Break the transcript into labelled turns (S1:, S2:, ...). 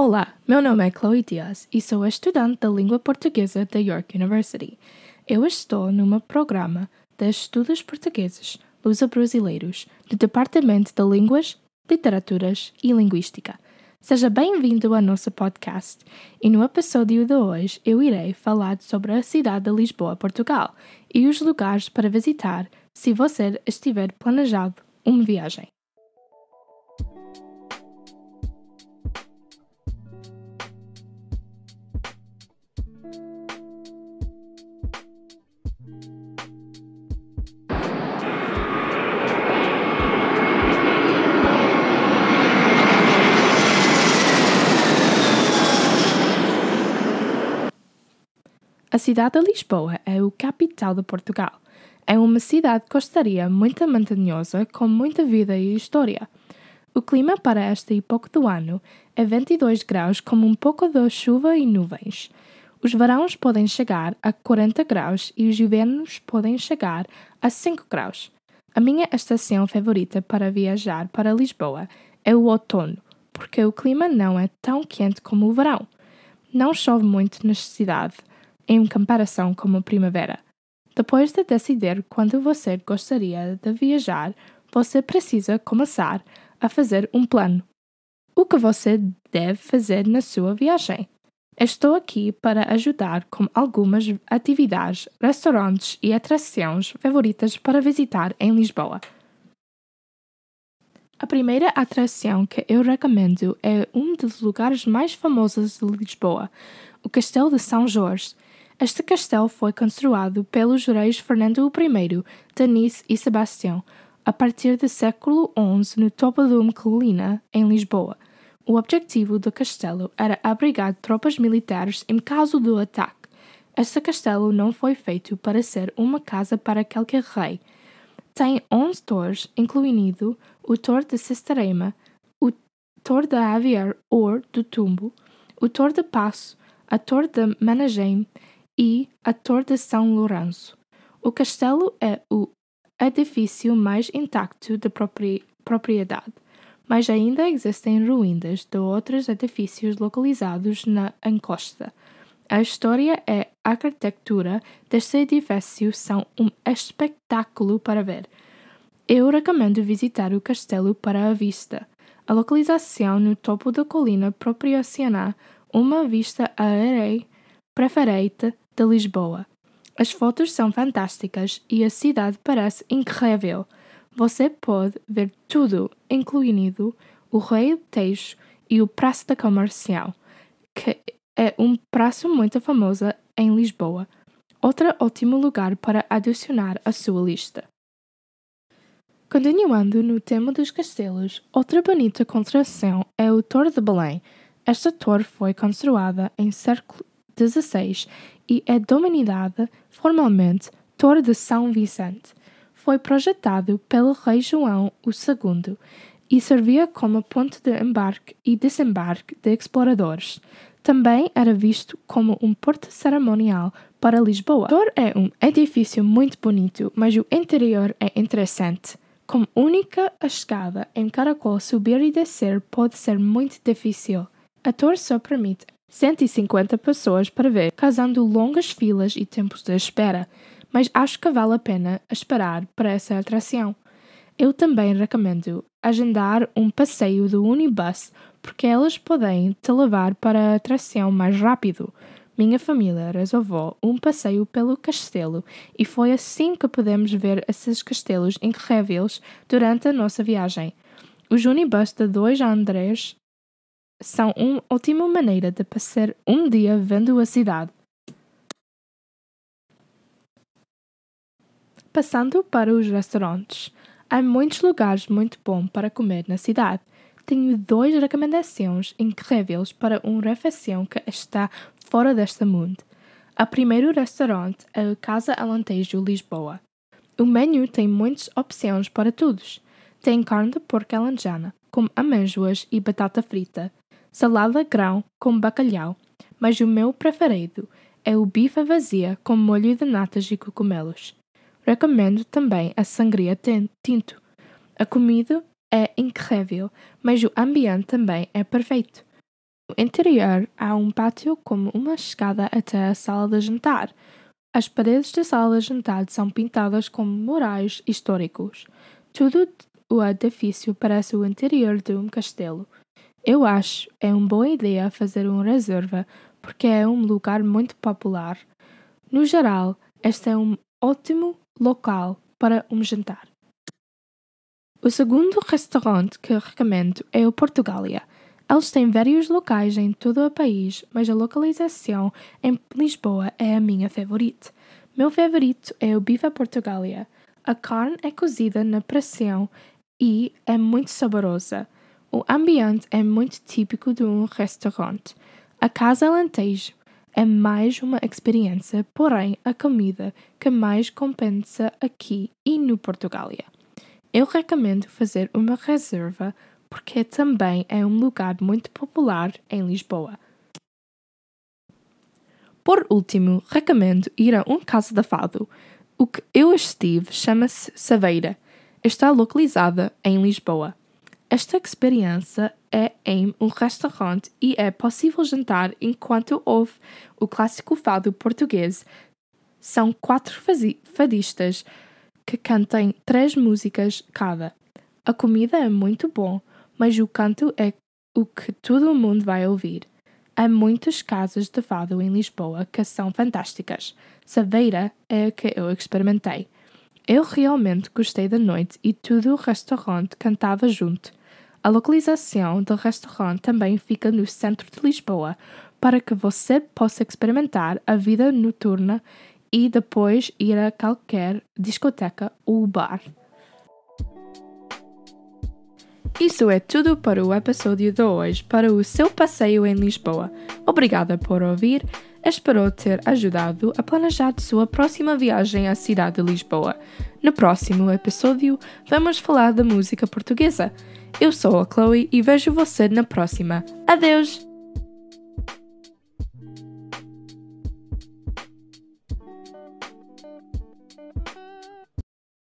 S1: Olá, meu nome é Chloe Diaz e sou estudante da língua portuguesa da York University. Eu estou num programa de estudos portugueses luso-brasileiros do Departamento de Línguas, Literaturas e Linguística. Seja bem-vindo ao nosso podcast e no episódio de hoje eu irei falar sobre a cidade de Lisboa, Portugal e os lugares para visitar se você estiver planejado uma viagem. A cidade de Lisboa é o capital de Portugal. É uma cidade costeira muito montanhosa com muita vida e história. O clima para esta época do ano é 22 graus com um pouco de chuva e nuvens. Os verões podem chegar a 40 graus e os invernos podem chegar a 5 graus. A minha estação favorita para viajar para Lisboa é o outono, porque o clima não é tão quente como o verão. Não chove muito na cidade em comparação com a primavera. Depois de decidir quando você gostaria de viajar, você precisa começar a fazer um plano. O que você deve fazer na sua viagem? Estou aqui para ajudar com algumas atividades, restaurantes e atrações favoritas para visitar em Lisboa. A primeira atração que eu recomendo é um dos lugares mais famosos de Lisboa, o Castelo de São Jorge. Este castelo foi construído pelos reis Fernando I, Denis e Sebastião a partir do século XI no topo de uma colina em Lisboa. O objetivo do castelo era abrigar tropas militares em caso do ataque. Este castelo não foi feito para ser uma casa para qualquer rei. Tem 11 torres, incluindo o Tor de Sestarema, o Tor de Aviar or do Tumbo, o Tor de Passo, a Tor de Managem e a Torre de São Lourenço. O castelo é o edifício mais intacto da propriedade, mas ainda existem ruínas de outros edifícios localizados na encosta. A história e a arquitetura deste edifício são um espetáculo para ver. Eu recomendo visitar o castelo para a vista. A localização no topo da colina proporciona uma vista aérea preferida de Lisboa. As fotos são fantásticas e a cidade parece incrível. Você pode ver tudo, incluindo o Rei Tejo e o Praça da Comercial, que é um praça muito famoso em Lisboa. Outro ótimo lugar para adicionar à sua lista. Continuando no tema dos castelos, outra bonita construção é o Torre de Belém. Esta torre foi construída em século XVI e é denominada formalmente Torre de São Vicente. Foi projetado pelo rei João II e servia como ponto de embarque e desembarque de exploradores. Também era visto como um porto cerimonial para Lisboa. A torre é um edifício muito bonito, mas o interior é interessante. Com única escada em caracol subir e descer pode ser muito difícil. A torre só permite 150 pessoas para ver, causando longas filas e tempos de espera, mas acho que vale a pena esperar para essa atração. Eu também recomendo agendar um passeio do Unibus porque elas podem te levar para a atração mais rápido. Minha família resolveu um passeio pelo castelo e foi assim que pudemos ver esses castelos incríveis durante a nossa viagem. Os Unibus de dois Andrés são uma ótima maneira de passar um dia vendo a cidade. Passando para os restaurantes, há muitos lugares muito bons para comer na cidade. Tenho duas recomendações incríveis para uma refeição que está fora deste mundo. O primeiro restaurante é a Casa Alentejo Lisboa. O menu tem muitas opções para todos. Tem carne de porco alentejana, com amêndoas e batata frita, salada grão com bacalhau, mas o meu preferido é o bife vazia com molho de natas e cogumelos. Recomendo também a sangria tinto. A comida é incrível, mas o ambiente também é perfeito. No interior há um pátio como uma escada até a sala de jantar. As paredes da sala de jantar são pintadas com murais históricos. Tudo o edifício parece o interior de um castelo. Eu acho é uma boa ideia fazer uma reserva porque é um lugar muito popular. No geral, este é um ótimo local para um jantar. O segundo restaurante que recomendo é o Portugália. Eles têm vários locais em todo o país, mas a localização em Lisboa é a minha favorita. Meu favorito é o Bife Portugália. A carne é cozida na pressão e é muito saborosa. O ambiente é muito típico de um restaurante. A Casa Alentejo é mais uma experiência, porém a comida que mais compensa aqui e no Portugália. Eu recomendo fazer uma reserva porque também é um lugar muito popular em Lisboa. Por último, recomendo ir a um casa de fado. O que eu estive chama-se Saveira. Está localizada em Lisboa. Esta experiência é em um restaurante e é possível jantar enquanto ouve o clássico fado português. São quatro fadistas que cantem três músicas cada. A comida é muito bom mas o canto é o que todo mundo vai ouvir. Há muitas casas de fado em Lisboa que são fantásticas. Saveira é a que eu experimentei. Eu realmente gostei da noite e todo o restaurante cantava junto. A localização do restaurante também fica no centro de Lisboa, para que você possa experimentar a vida noturna e depois ir a qualquer discoteca ou bar. Isso é tudo para o episódio de hoje, para o seu passeio em Lisboa. Obrigada por ouvir. Espero ter ajudado a planejar sua próxima viagem à cidade de Lisboa. No próximo episódio, vamos falar da música portuguesa. Eu sou a Chloe e vejo você na próxima. Adeus!